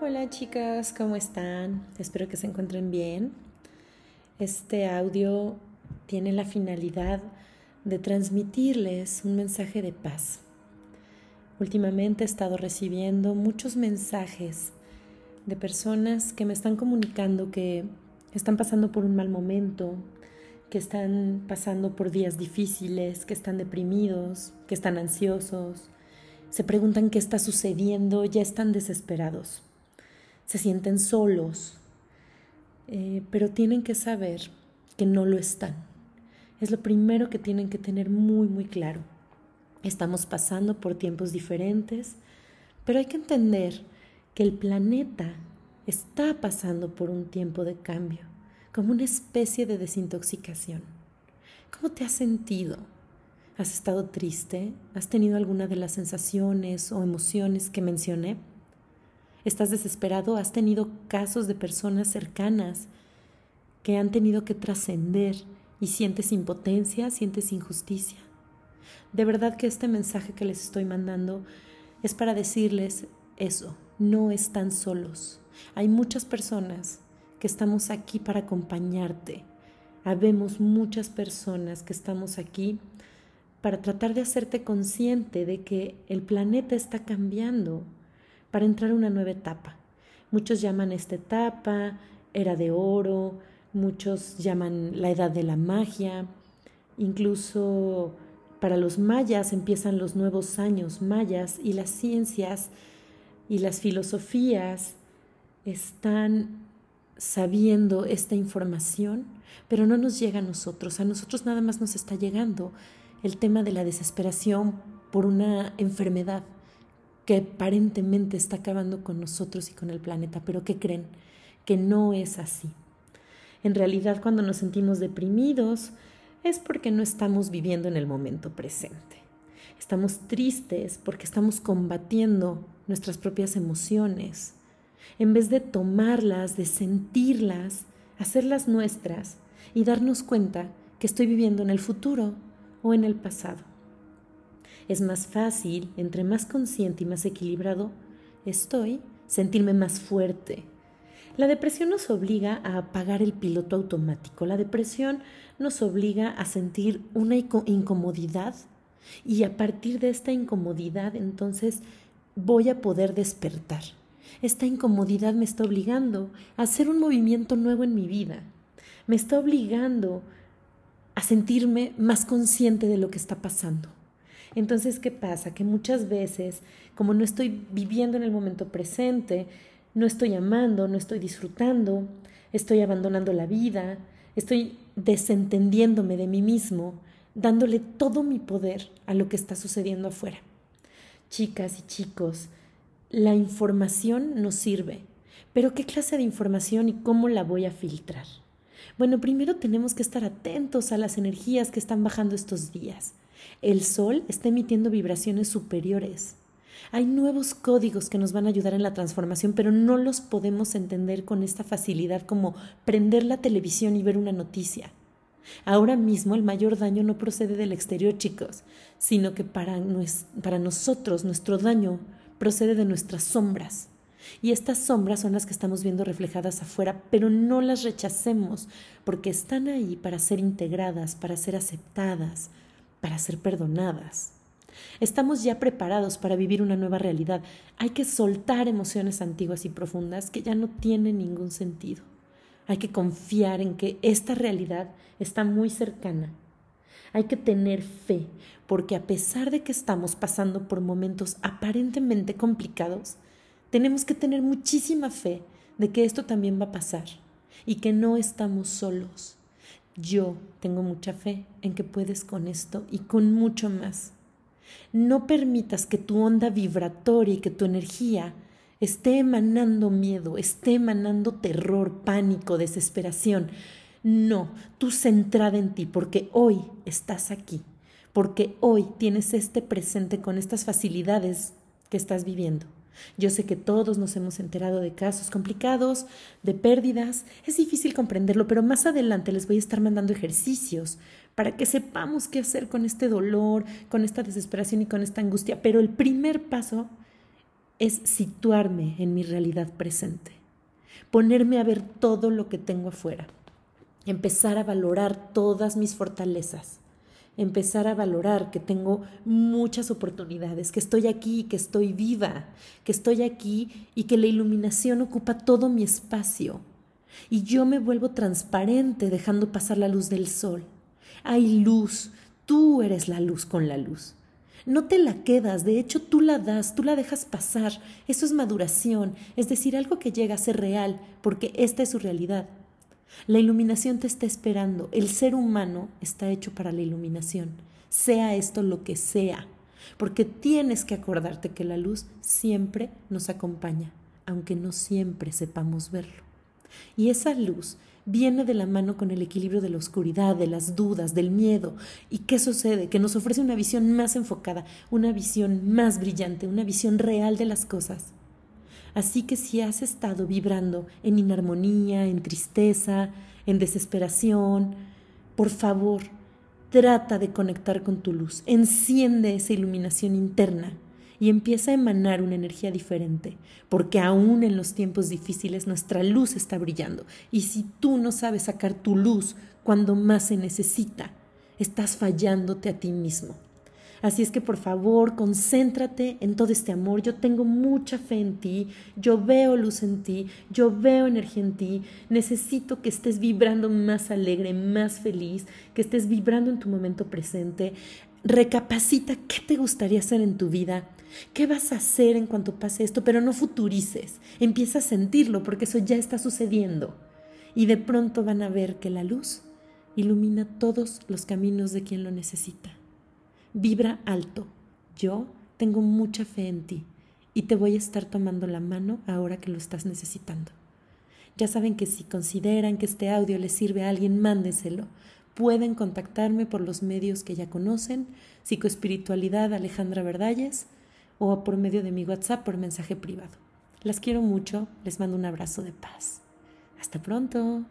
Hola chicas, ¿cómo están? Espero que se encuentren bien. Este audio tiene la finalidad de transmitirles un mensaje de paz. Últimamente he estado recibiendo muchos mensajes de personas que me están comunicando que están pasando por un mal momento, que están pasando por días difíciles, que están deprimidos, que están ansiosos, se preguntan qué está sucediendo, ya están desesperados se sienten solos, eh, pero tienen que saber que no lo están. Es lo primero que tienen que tener muy, muy claro. Estamos pasando por tiempos diferentes, pero hay que entender que el planeta está pasando por un tiempo de cambio, como una especie de desintoxicación. ¿Cómo te has sentido? ¿Has estado triste? ¿Has tenido alguna de las sensaciones o emociones que mencioné? Estás desesperado, has tenido casos de personas cercanas que han tenido que trascender y sientes impotencia, sientes injusticia. De verdad que este mensaje que les estoy mandando es para decirles eso, no están solos. Hay muchas personas que estamos aquí para acompañarte. Habemos muchas personas que estamos aquí para tratar de hacerte consciente de que el planeta está cambiando, para entrar a una nueva etapa. Muchos llaman esta etapa era de oro, muchos llaman la edad de la magia, incluso para los mayas empiezan los nuevos años mayas y las ciencias y las filosofías están sabiendo esta información, pero no nos llega a nosotros. A nosotros nada más nos está llegando el tema de la desesperación por una enfermedad que aparentemente está acabando con nosotros y con el planeta, pero ¿qué creen? Que no es así. En realidad, cuando nos sentimos deprimidos, es porque no estamos viviendo en el momento presente. Estamos tristes porque estamos combatiendo nuestras propias emociones. En vez de tomarlas, de sentirlas, hacerlas nuestras y darnos cuenta que estoy viviendo en el futuro o en el pasado. Es más fácil, entre más consciente y más equilibrado estoy, sentirme más fuerte. La depresión nos obliga a apagar el piloto automático. La depresión nos obliga a sentir una incomodidad y a partir de esta incomodidad entonces voy a poder despertar. Esta incomodidad me está obligando a hacer un movimiento nuevo en mi vida. Me está obligando a sentirme más consciente de lo que está pasando. Entonces, ¿qué pasa? Que muchas veces, como no estoy viviendo en el momento presente, no estoy amando, no estoy disfrutando, estoy abandonando la vida, estoy desentendiéndome de mí mismo, dándole todo mi poder a lo que está sucediendo afuera. Chicas y chicos, la información nos sirve, pero ¿qué clase de información y cómo la voy a filtrar? Bueno, primero tenemos que estar atentos a las energías que están bajando estos días. El Sol está emitiendo vibraciones superiores. Hay nuevos códigos que nos van a ayudar en la transformación, pero no los podemos entender con esta facilidad como prender la televisión y ver una noticia. Ahora mismo el mayor daño no procede del exterior, chicos, sino que para, para nosotros nuestro daño procede de nuestras sombras. Y estas sombras son las que estamos viendo reflejadas afuera, pero no las rechacemos, porque están ahí para ser integradas, para ser aceptadas, para ser perdonadas. Estamos ya preparados para vivir una nueva realidad. Hay que soltar emociones antiguas y profundas que ya no tienen ningún sentido. Hay que confiar en que esta realidad está muy cercana. Hay que tener fe, porque a pesar de que estamos pasando por momentos aparentemente complicados, tenemos que tener muchísima fe de que esto también va a pasar y que no estamos solos. Yo tengo mucha fe en que puedes con esto y con mucho más. No permitas que tu onda vibratoria y que tu energía esté emanando miedo, esté emanando terror, pánico, desesperación. No, tú centrada en ti, porque hoy estás aquí, porque hoy tienes este presente con estas facilidades que estás viviendo. Yo sé que todos nos hemos enterado de casos complicados, de pérdidas. Es difícil comprenderlo, pero más adelante les voy a estar mandando ejercicios para que sepamos qué hacer con este dolor, con esta desesperación y con esta angustia. Pero el primer paso es situarme en mi realidad presente, ponerme a ver todo lo que tengo afuera, empezar a valorar todas mis fortalezas, empezar a valorar que tengo muchas oportunidades, que estoy aquí, que estoy viva, que estoy aquí y que la iluminación ocupa todo mi espacio. Y yo me vuelvo transparente dejando pasar la luz del sol. Hay luz, tú eres la luz con la luz. No te la quedas, de hecho tú la das, tú la dejas pasar. Eso es maduración, es decir, algo que llega a ser real, porque esta es su realidad. La iluminación te está esperando. El ser humano está hecho para la iluminación, sea esto lo que sea, porque tienes que acordarte que la luz siempre nos acompaña, aunque no siempre sepamos verlo. Y esa luz viene de la mano con el equilibrio de la oscuridad, de las dudas, del miedo. ¿Y qué sucede? Que nos ofrece una visión más enfocada, una visión más brillante, una visión real de las cosas. Así que si has estado vibrando en inarmonía, en tristeza, en desesperación, por favor, trata de conectar con tu luz, enciende esa iluminación interna y empieza a emanar una energía diferente, porque aún en los tiempos difíciles nuestra luz está brillando y si tú no sabes sacar tu luz cuando más se necesita, estás fallándote a ti mismo. Así es que por favor, concéntrate en todo este amor. Yo tengo mucha fe en ti, yo veo luz en ti, yo veo energía en ti. Necesito que estés vibrando más alegre, más feliz, que estés vibrando en tu momento presente. Recapacita qué te gustaría hacer en tu vida. ¿Qué vas a hacer en cuanto pase esto? Pero no futurices. Empieza a sentirlo porque eso ya está sucediendo. Y de pronto van a ver que la luz ilumina todos los caminos de quien lo necesita. Vibra alto. Yo tengo mucha fe en ti y te voy a estar tomando la mano ahora que lo estás necesitando. Ya saben que si consideran que este audio les sirve a alguien, mándenselo. Pueden contactarme por los medios que ya conocen, Psicoespiritualidad Alejandra Verdalles o por medio de mi WhatsApp por mensaje privado. Las quiero mucho, les mando un abrazo de paz. Hasta pronto.